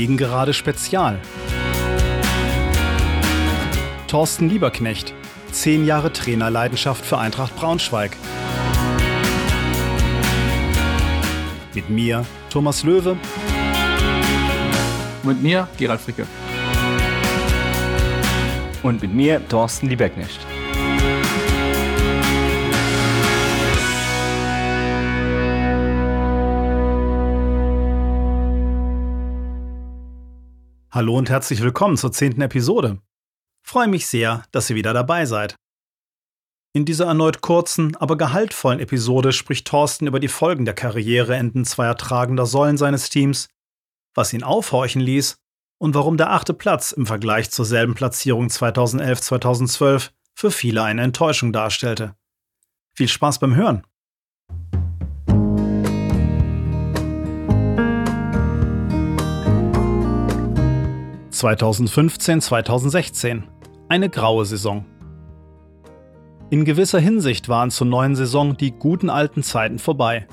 Gegengerade Spezial. Thorsten Lieberknecht, 10 Jahre Trainerleidenschaft für Eintracht Braunschweig. Mit mir, Thomas Löwe. Mit mir, Gerald Fricke. Und mit mir, Thorsten Lieberknecht. Hallo und herzlich willkommen zur zehnten Episode. Freue mich sehr, dass ihr wieder dabei seid. In dieser erneut kurzen, aber gehaltvollen Episode spricht Thorsten über die Folgen der Karriereenden zweier tragender Säulen seines Teams, was ihn aufhorchen ließ und warum der achte Platz im Vergleich zur selben Platzierung 2011-2012 für viele eine Enttäuschung darstellte. Viel Spaß beim Hören! 2015-2016. Eine graue Saison. In gewisser Hinsicht waren zur neuen Saison die guten alten Zeiten vorbei.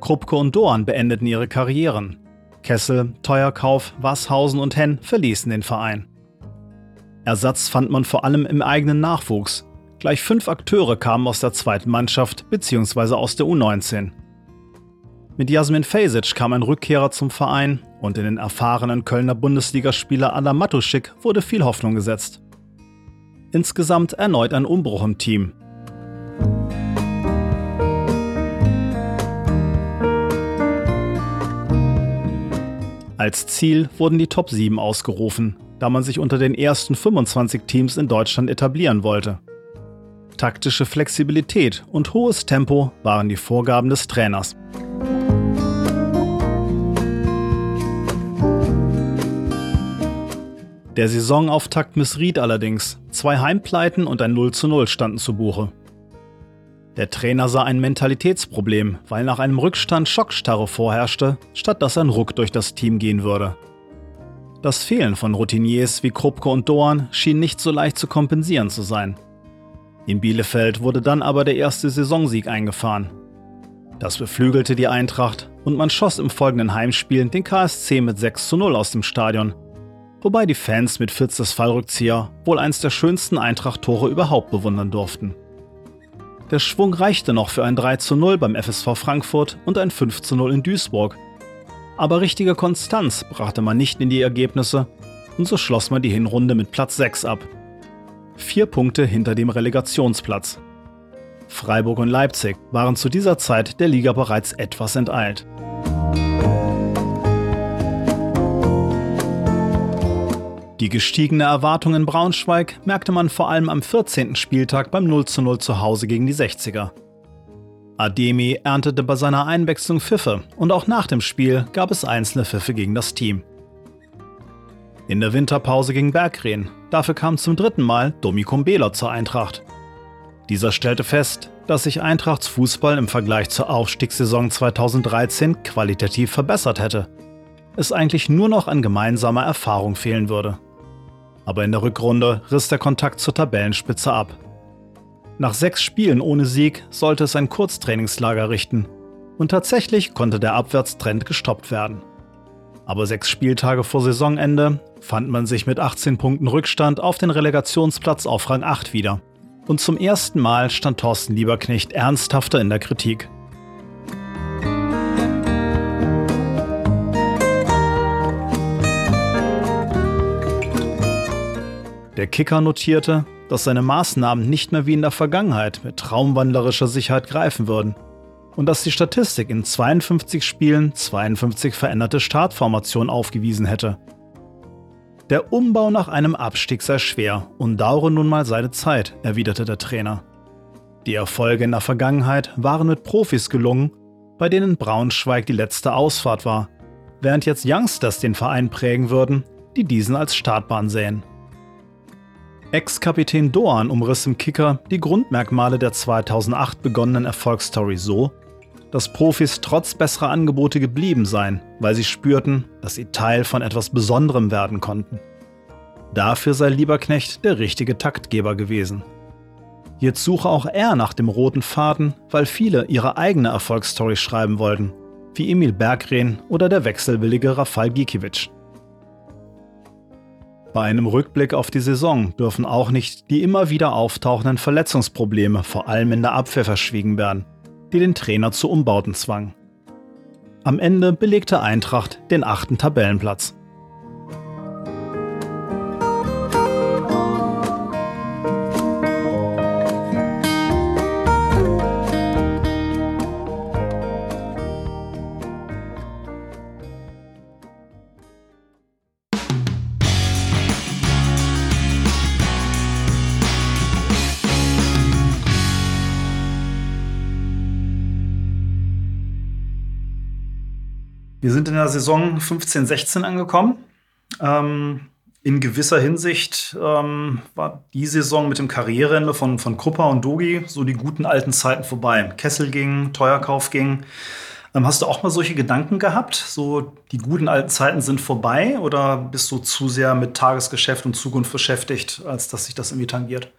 Krupke und Doan beendeten ihre Karrieren. Kessel, Teuerkauf, Wasshausen und Henn verließen den Verein. Ersatz fand man vor allem im eigenen Nachwuchs. Gleich fünf Akteure kamen aus der zweiten Mannschaft bzw. aus der U19. Mit Jasmin Fejsic kam ein Rückkehrer zum Verein und in den erfahrenen Kölner Bundesligaspieler Adam Matuschik wurde viel Hoffnung gesetzt. Insgesamt erneut ein Umbruch im Team. Als Ziel wurden die Top 7 ausgerufen, da man sich unter den ersten 25 Teams in Deutschland etablieren wollte. Taktische Flexibilität und hohes Tempo waren die Vorgaben des Trainers. Der Saisonauftakt missriet allerdings. Zwei Heimpleiten und ein 0 zu 0 standen zu Buche. Der Trainer sah ein Mentalitätsproblem, weil nach einem Rückstand Schockstarre vorherrschte, statt dass ein Ruck durch das Team gehen würde. Das Fehlen von Routiniers wie Krupke und Doan schien nicht so leicht zu kompensieren zu sein. In Bielefeld wurde dann aber der erste Saisonsieg eingefahren. Das beflügelte die Eintracht und man schoss im folgenden Heimspiel den KSC mit 6 zu 0 aus dem Stadion, wobei die Fans mit Fitzes Fallrückzieher wohl eins der schönsten Eintracht-Tore überhaupt bewundern durften. Der Schwung reichte noch für ein 3 zu 0 beim FSV Frankfurt und ein 5 zu 0 in Duisburg. Aber richtige Konstanz brachte man nicht in die Ergebnisse und so schloss man die Hinrunde mit Platz 6 ab. Vier Punkte hinter dem Relegationsplatz. Freiburg und Leipzig waren zu dieser Zeit der Liga bereits etwas enteilt. Die gestiegene Erwartung in Braunschweig merkte man vor allem am 14. Spieltag beim 0 zu 0 zu Hause gegen die 60er. Ademi erntete bei seiner Einwechslung Pfiffe und auch nach dem Spiel gab es einzelne Pfiffe gegen das Team. In der Winterpause gegen Bergreen, dafür kam zum dritten Mal Domi Kumbela zur Eintracht. Dieser stellte fest, dass sich Eintrachts Fußball im Vergleich zur Aufstiegssaison 2013 qualitativ verbessert hätte. Es eigentlich nur noch an gemeinsamer Erfahrung fehlen würde aber in der Rückrunde riss der Kontakt zur Tabellenspitze ab. Nach sechs Spielen ohne Sieg sollte es ein Kurztrainingslager richten und tatsächlich konnte der Abwärtstrend gestoppt werden. Aber sechs Spieltage vor Saisonende fand man sich mit 18 Punkten Rückstand auf den Relegationsplatz auf Rang 8 wieder. Und zum ersten Mal stand Thorsten Lieberknecht ernsthafter in der Kritik. Der Kicker notierte, dass seine Maßnahmen nicht mehr wie in der Vergangenheit mit traumwandlerischer Sicherheit greifen würden und dass die Statistik in 52 Spielen 52 veränderte Startformationen aufgewiesen hätte. Der Umbau nach einem Abstieg sei schwer und dauere nun mal seine Zeit, erwiderte der Trainer. Die Erfolge in der Vergangenheit waren mit Profis gelungen, bei denen Braunschweig die letzte Ausfahrt war, während jetzt Youngsters den Verein prägen würden, die diesen als Startbahn sähen. Ex-Kapitän Doan umriss im Kicker die Grundmerkmale der 2008 begonnenen Erfolgsstory so, dass Profis trotz besserer Angebote geblieben seien, weil sie spürten, dass sie Teil von etwas Besonderem werden konnten. Dafür sei Lieberknecht der richtige Taktgeber gewesen. Jetzt suche auch er nach dem roten Faden, weil viele ihre eigene Erfolgsstory schreiben wollten, wie Emil Bergrehn oder der wechselwillige Rafal Gikiewicz. Bei einem Rückblick auf die Saison dürfen auch nicht die immer wieder auftauchenden Verletzungsprobleme, vor allem in der Abwehr, verschwiegen werden, die den Trainer zu Umbauten zwangen. Am Ende belegte Eintracht den achten Tabellenplatz. Wir sind in der Saison 15-16 angekommen. Ähm, in gewisser Hinsicht ähm, war die Saison mit dem Karriereende von, von Krupper und Dogi so die guten alten Zeiten vorbei. Kessel ging, Teuerkauf ging. Ähm, hast du auch mal solche Gedanken gehabt? So, die guten alten Zeiten sind vorbei oder bist du zu sehr mit Tagesgeschäft und Zukunft beschäftigt, als dass sich das irgendwie tangiert?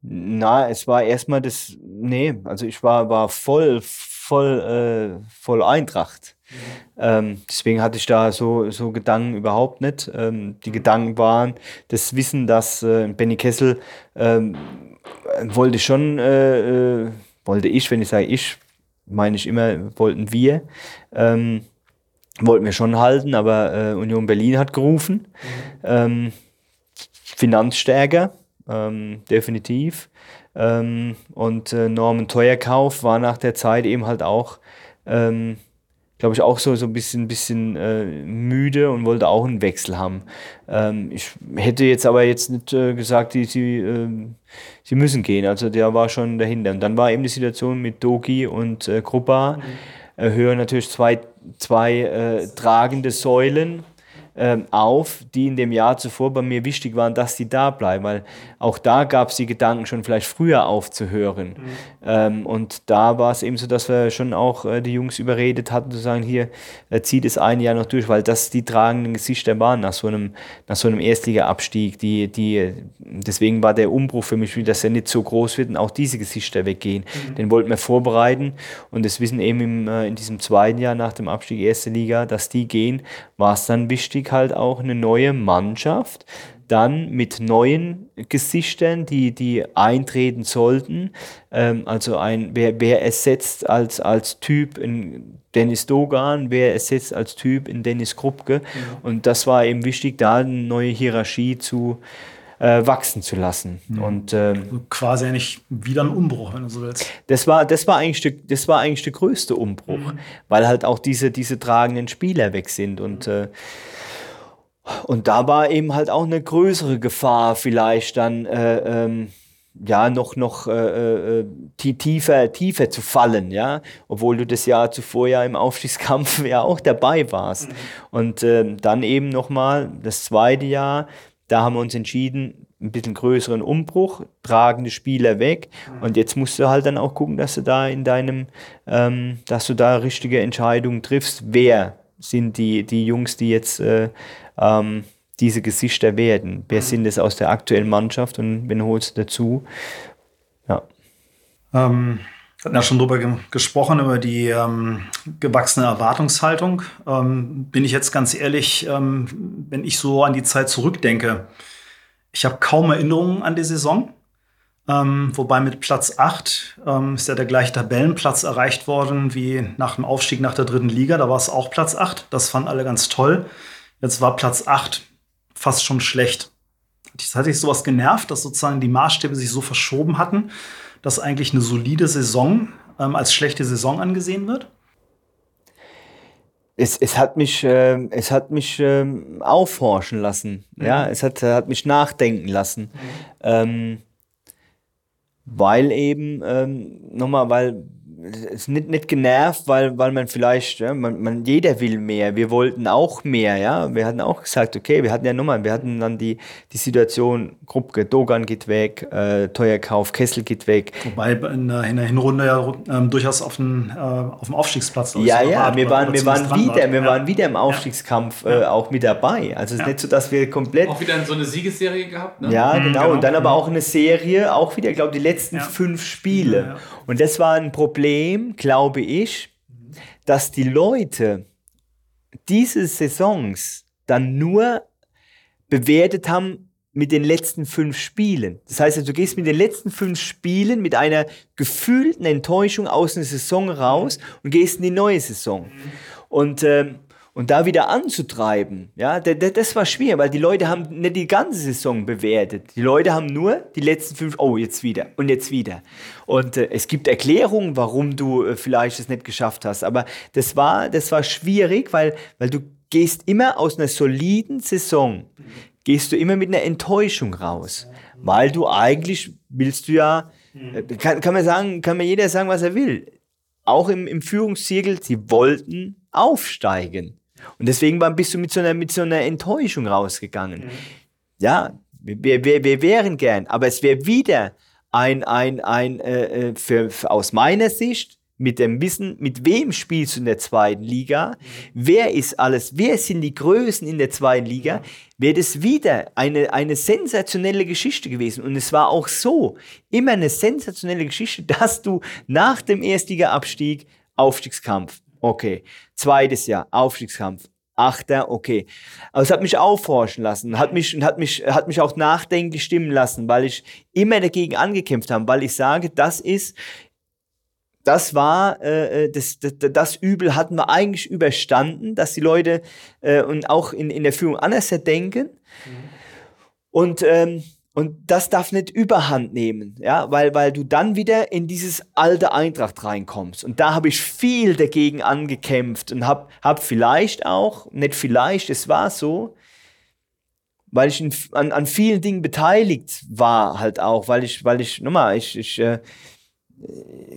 Na, es war erstmal das, nee, also ich war, war voll, voll, äh, voll Eintracht. Ähm, deswegen hatte ich da so, so Gedanken überhaupt nicht. Ähm, die Gedanken waren das Wissen, dass äh, Benny Kessel ähm, wollte schon, äh, äh, wollte ich, wenn ich sage ich, meine ich immer, wollten wir, ähm, wollten wir schon halten, aber äh, Union Berlin hat gerufen. Mhm. Finanzstärker, ähm, definitiv. Ähm, und äh, Norman Teuerkauf war nach der Zeit eben halt auch, glaube ich, auch so, so ein bisschen, bisschen äh, müde und wollte auch einen Wechsel haben. Ähm, ich hätte jetzt aber jetzt nicht äh, gesagt, die, sie, ähm, sie müssen gehen. Also der war schon dahinter. Und dann war eben die Situation mit Doki und äh, Kruppa. Mhm. Äh, hören natürlich zwei, zwei äh, tragende Säulen ähm, auf, die in dem Jahr zuvor bei mir wichtig waren, dass sie da bleiben, weil auch da gab es die Gedanken schon vielleicht früher aufzuhören. Mhm. Ähm, und da war es eben so, dass wir schon auch äh, die Jungs überredet hatten, zu sagen, hier äh, zieht es ein Jahr noch durch, weil das die tragenden Gesichter waren nach so einem, nach so einem Erstliga-Abstieg. Die, die, deswegen war der Umbruch für mich, dass er nicht so groß wird und auch diese Gesichter weggehen. Mhm. Den wollten wir vorbereiten und das wissen eben im, äh, in diesem zweiten Jahr nach dem Abstieg Erste Liga, dass die gehen, war es dann wichtig, halt auch eine neue Mannschaft, dann mit neuen Gesichtern, die, die eintreten sollten. Ähm, also ein, wer, wer ersetzt als, als Typ in Dennis Dogan, wer ersetzt als Typ in Dennis Krupke. Ja. Und das war eben wichtig, da eine neue Hierarchie zu äh, wachsen zu lassen. Mhm. Und ähm, also quasi eigentlich wieder ein Umbruch, wenn du so willst. Das war, das war eigentlich der, das war eigentlich der größte Umbruch, mhm. weil halt auch diese, diese tragenden Spieler weg sind und äh, und da war eben halt auch eine größere Gefahr, vielleicht dann äh, ähm, ja noch noch äh, äh, tiefer tiefer zu fallen, ja, obwohl du das Jahr zuvor ja im Aufstiegskampf ja auch dabei warst. Mhm. Und äh, dann eben nochmal das zweite Jahr, da haben wir uns entschieden, ein bisschen größeren Umbruch, tragende Spieler weg. Mhm. Und jetzt musst du halt dann auch gucken, dass du da in deinem, ähm, dass du da richtige Entscheidungen triffst, wer sind die, die Jungs, die jetzt äh, ähm, diese Gesichter werden. Wer mhm. sind es aus der aktuellen Mannschaft und wen holst du dazu? Ja. Ähm, wir hatten ja schon drüber ge gesprochen, über die ähm, gewachsene Erwartungshaltung. Ähm, bin ich jetzt ganz ehrlich, ähm, wenn ich so an die Zeit zurückdenke, ich habe kaum Erinnerungen an die Saison. Ähm, wobei mit Platz 8 ähm, ist ja der gleiche Tabellenplatz erreicht worden wie nach dem Aufstieg nach der dritten Liga. Da war es auch Platz 8. Das fanden alle ganz toll. Jetzt war Platz 8 fast schon schlecht. Das hat sich sowas genervt, dass sozusagen die Maßstäbe sich so verschoben hatten, dass eigentlich eine solide Saison ähm, als schlechte Saison angesehen wird? Es, es hat mich, äh, es hat mich äh, aufhorchen lassen. Mhm. Ja, es hat, hat mich nachdenken lassen. Mhm. Ähm, weil eben, ähm, nochmal, weil ist nicht, nicht genervt, weil, weil man vielleicht, ja, man, man, jeder will mehr. Wir wollten auch mehr, ja. Wir hatten auch gesagt, okay, wir hatten ja nochmal, wir hatten dann die, die Situation, Gruppe, Dogan geht weg, äh, Teuerkauf, Kessel geht weg. Wobei in der, in der Hinrunde ja ähm, durchaus auf dem, äh, auf dem Aufstiegsplatz Ja, ja, war, wir waren, wir waren wieder, wir ja. waren wieder im Aufstiegskampf ja. äh, auch mit dabei. Also es ist nicht so, dass wir komplett. Auch wieder so eine Siegesserie gehabt, ne? Ja, mhm, genau. genau. Und dann aber auch eine Serie, auch wieder, ich glaube, die letzten fünf Spiele. Und das war ein Problem Problem, glaube ich, dass die Leute diese Saisons dann nur bewertet haben mit den letzten fünf Spielen. Das heißt, du gehst mit den letzten fünf Spielen mit einer gefühlten Enttäuschung aus einer Saison raus und gehst in die neue Saison. Und, ähm, und da wieder anzutreiben, ja, das war schwer, weil die Leute haben nicht die ganze Saison bewertet. Die Leute haben nur die letzten fünf, oh, jetzt wieder und jetzt wieder. Und äh, es gibt Erklärungen, warum du äh, vielleicht es nicht geschafft hast. Aber das war, das war schwierig, weil, weil du gehst immer aus einer soliden Saison gehst du immer mit einer Enttäuschung raus, weil du eigentlich willst du ja, äh, kann, kann man sagen, kann mir jeder sagen, was er will. Auch im, im Führungszirkel, sie wollten aufsteigen. Und deswegen bist du mit so einer, mit so einer Enttäuschung rausgegangen. Ja, wir, wir, wir wären gern, aber es wäre wieder ein, ein, ein äh, äh für, für, aus meiner Sicht mit dem Wissen, mit wem spielst du in der zweiten Liga, wer ist alles, wer sind die Größen in der zweiten Liga, wäre das wieder eine, eine sensationelle Geschichte gewesen. Und es war auch so, immer eine sensationelle Geschichte, dass du nach dem Erstliga-Abstieg Aufstiegskampf, okay, zweites Jahr Aufstiegskampf, Achter, okay. Aber es hat mich aufforschen lassen, hat mich, hat mich, hat mich auch nachdenklich stimmen lassen, weil ich immer dagegen angekämpft habe, weil ich sage, das ist das war, äh, das, das, das, Übel hatten wir eigentlich überstanden, dass die Leute äh, und auch in, in der Führung anders denken. Mhm. Und, ähm, und das darf nicht überhand nehmen, ja, weil, weil du dann wieder in dieses alte Eintracht reinkommst. Und da habe ich viel dagegen angekämpft und habe hab vielleicht auch, nicht vielleicht, es war so, weil ich in, an, an vielen Dingen beteiligt war halt auch, weil ich, weil ich, nochmal, ich, ich, äh,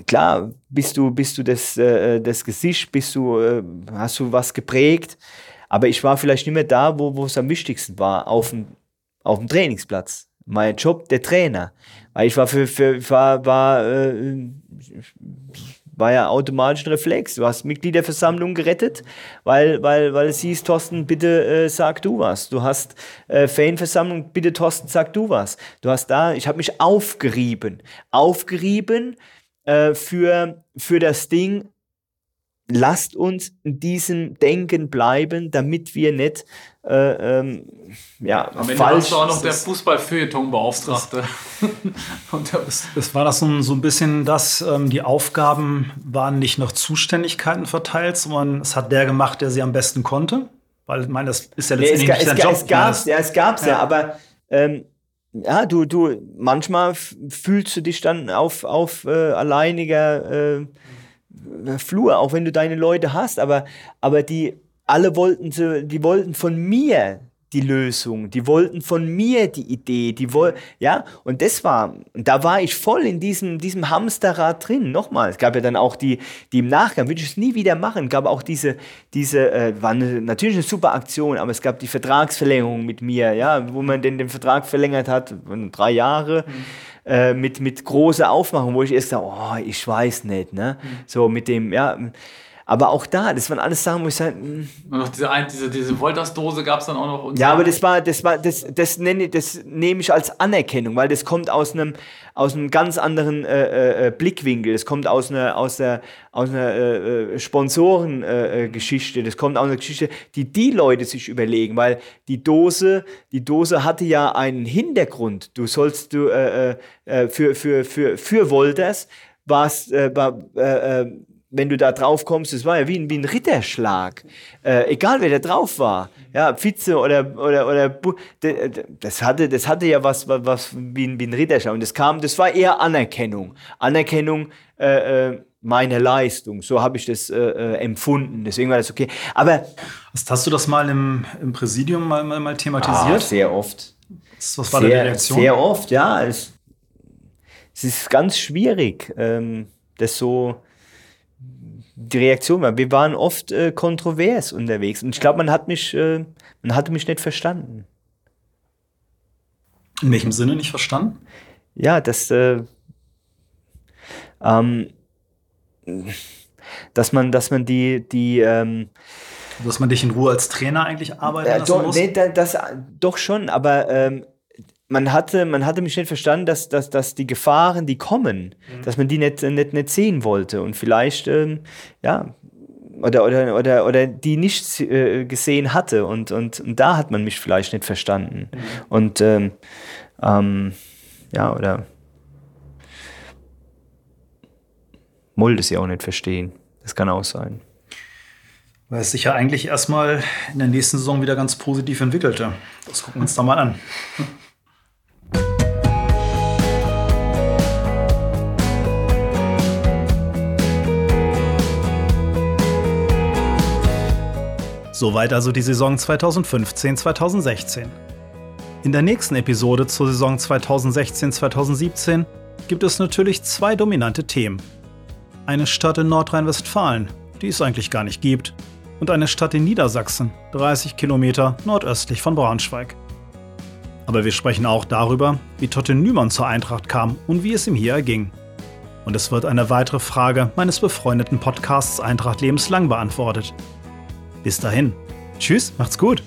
klar, bist du, bist du das, äh, das Gesicht, bist du, äh, hast du was geprägt, aber ich war vielleicht nicht mehr da, wo, es am wichtigsten war, auf dem, auf dem Trainingsplatz. Mein Job, der Trainer. Weil ich war für, für war, war, äh, war ja automatisch ein Reflex. Du hast Mitgliederversammlung gerettet, weil, weil, weil es hieß, Thorsten, bitte äh, sag du was. Du hast äh, Fanversammlung, bitte Thorsten, sag du was. Du hast da, ich habe mich aufgerieben. Aufgerieben äh, für, für das Ding, lasst uns in diesem Denken bleiben, damit wir nicht äh, ähm, ja, Am Ende falsch. du auch noch der Fußball-Feuilleton-Beauftragte. es war das so, so ein bisschen das, ähm, die Aufgaben waren nicht nach Zuständigkeiten verteilt, sondern es hat der gemacht, der sie am besten konnte. Weil, ich meine, das ist ja letztendlich nee, es, sein Job. Es gab's, ja, es gab's ja, ja aber ähm, ja, du, du, manchmal fühlst du dich dann auf, auf äh, alleiniger äh, Flur, auch wenn du deine Leute hast, aber, aber die alle wollten, die wollten von mir die Lösung, die wollten von mir die Idee, die wollten, ja, und das war, da war ich voll in diesem, diesem Hamsterrad drin. Nochmal, es gab ja dann auch die, die im Nachgang, würde ich es nie wieder machen, gab auch diese, diese, äh, war eine, natürlich eine super Aktion, aber es gab die Vertragsverlängerung mit mir, ja, wo man den, den Vertrag verlängert hat, drei Jahre. Mhm. Äh, mit, mit großer Aufmachung, wo ich erst sage, oh, ich weiß nicht, ne? Mhm. So mit dem, ja, aber auch da, das waren alles Sachen, wo ich sage. Hm. Und noch diese, diese, diese Wolters-Dose gab es dann auch noch. Ja, aber das war, das war, das, das nenne, das nehme ich als Anerkennung, weil das kommt aus einem, aus einem ganz anderen äh, äh, Blickwinkel. Das kommt aus einer, aus der, aus einer äh, äh Sponsorengeschichte. Äh, das kommt aus einer Geschichte, die die Leute sich überlegen, weil die Dose, die Dose hatte ja einen Hintergrund. Du sollst du äh, für, für, für, für Wolters warst, war, wenn du da drauf kommst, das war ja wie ein, wie ein Ritterschlag. Äh, egal wer da drauf war. Ja, Pfütze oder, oder, oder, das hatte, das hatte ja was, was wie, ein, wie ein Ritterschlag. Und das kam, das war eher Anerkennung. Anerkennung, äh, äh meiner Leistung. So habe ich das äh, äh, empfunden. Deswegen war das okay. Aber. Hast, du das mal im, im Präsidium mal, mal, mal thematisiert? Ah, sehr oft. Was war sehr, die Reaktion? Sehr oft, ja. Es, es ist ganz schwierig, ähm, das so die Reaktion war. Wir waren oft äh, kontrovers unterwegs und ich glaube, man hat mich, äh, man hatte mich nicht verstanden. In welchem Sinne nicht verstanden? Ja, dass, äh, ähm, dass man, dass man die, die, ähm, dass man dich in Ruhe als Trainer eigentlich arbeiten lassen doch, muss? Nee, das, doch schon, aber ähm, man hatte, man hatte mich nicht verstanden, dass, dass, dass die Gefahren, die kommen, mhm. dass man die nicht, nicht, nicht sehen wollte. Und vielleicht, ähm, ja, oder, oder, oder, oder die nicht äh, gesehen hatte. Und, und, und, da hat man mich vielleicht nicht verstanden. Mhm. Und ähm, ähm, ja, oder wollte sie auch nicht verstehen. Das kann auch sein. Weil es sich ja eigentlich erstmal in der nächsten Saison wieder ganz positiv entwickelte. Das gucken wir uns da mal an. Soweit also die Saison 2015-2016. In der nächsten Episode zur Saison 2016-2017 gibt es natürlich zwei dominante Themen. Eine Stadt in Nordrhein-Westfalen, die es eigentlich gar nicht gibt, und eine Stadt in Niedersachsen, 30 Kilometer nordöstlich von Braunschweig. Aber wir sprechen auch darüber, wie Totte Nümann zur Eintracht kam und wie es ihm hier erging. Und es wird eine weitere Frage meines befreundeten Podcasts Eintracht lebenslang beantwortet. Bis dahin. Tschüss, macht's gut.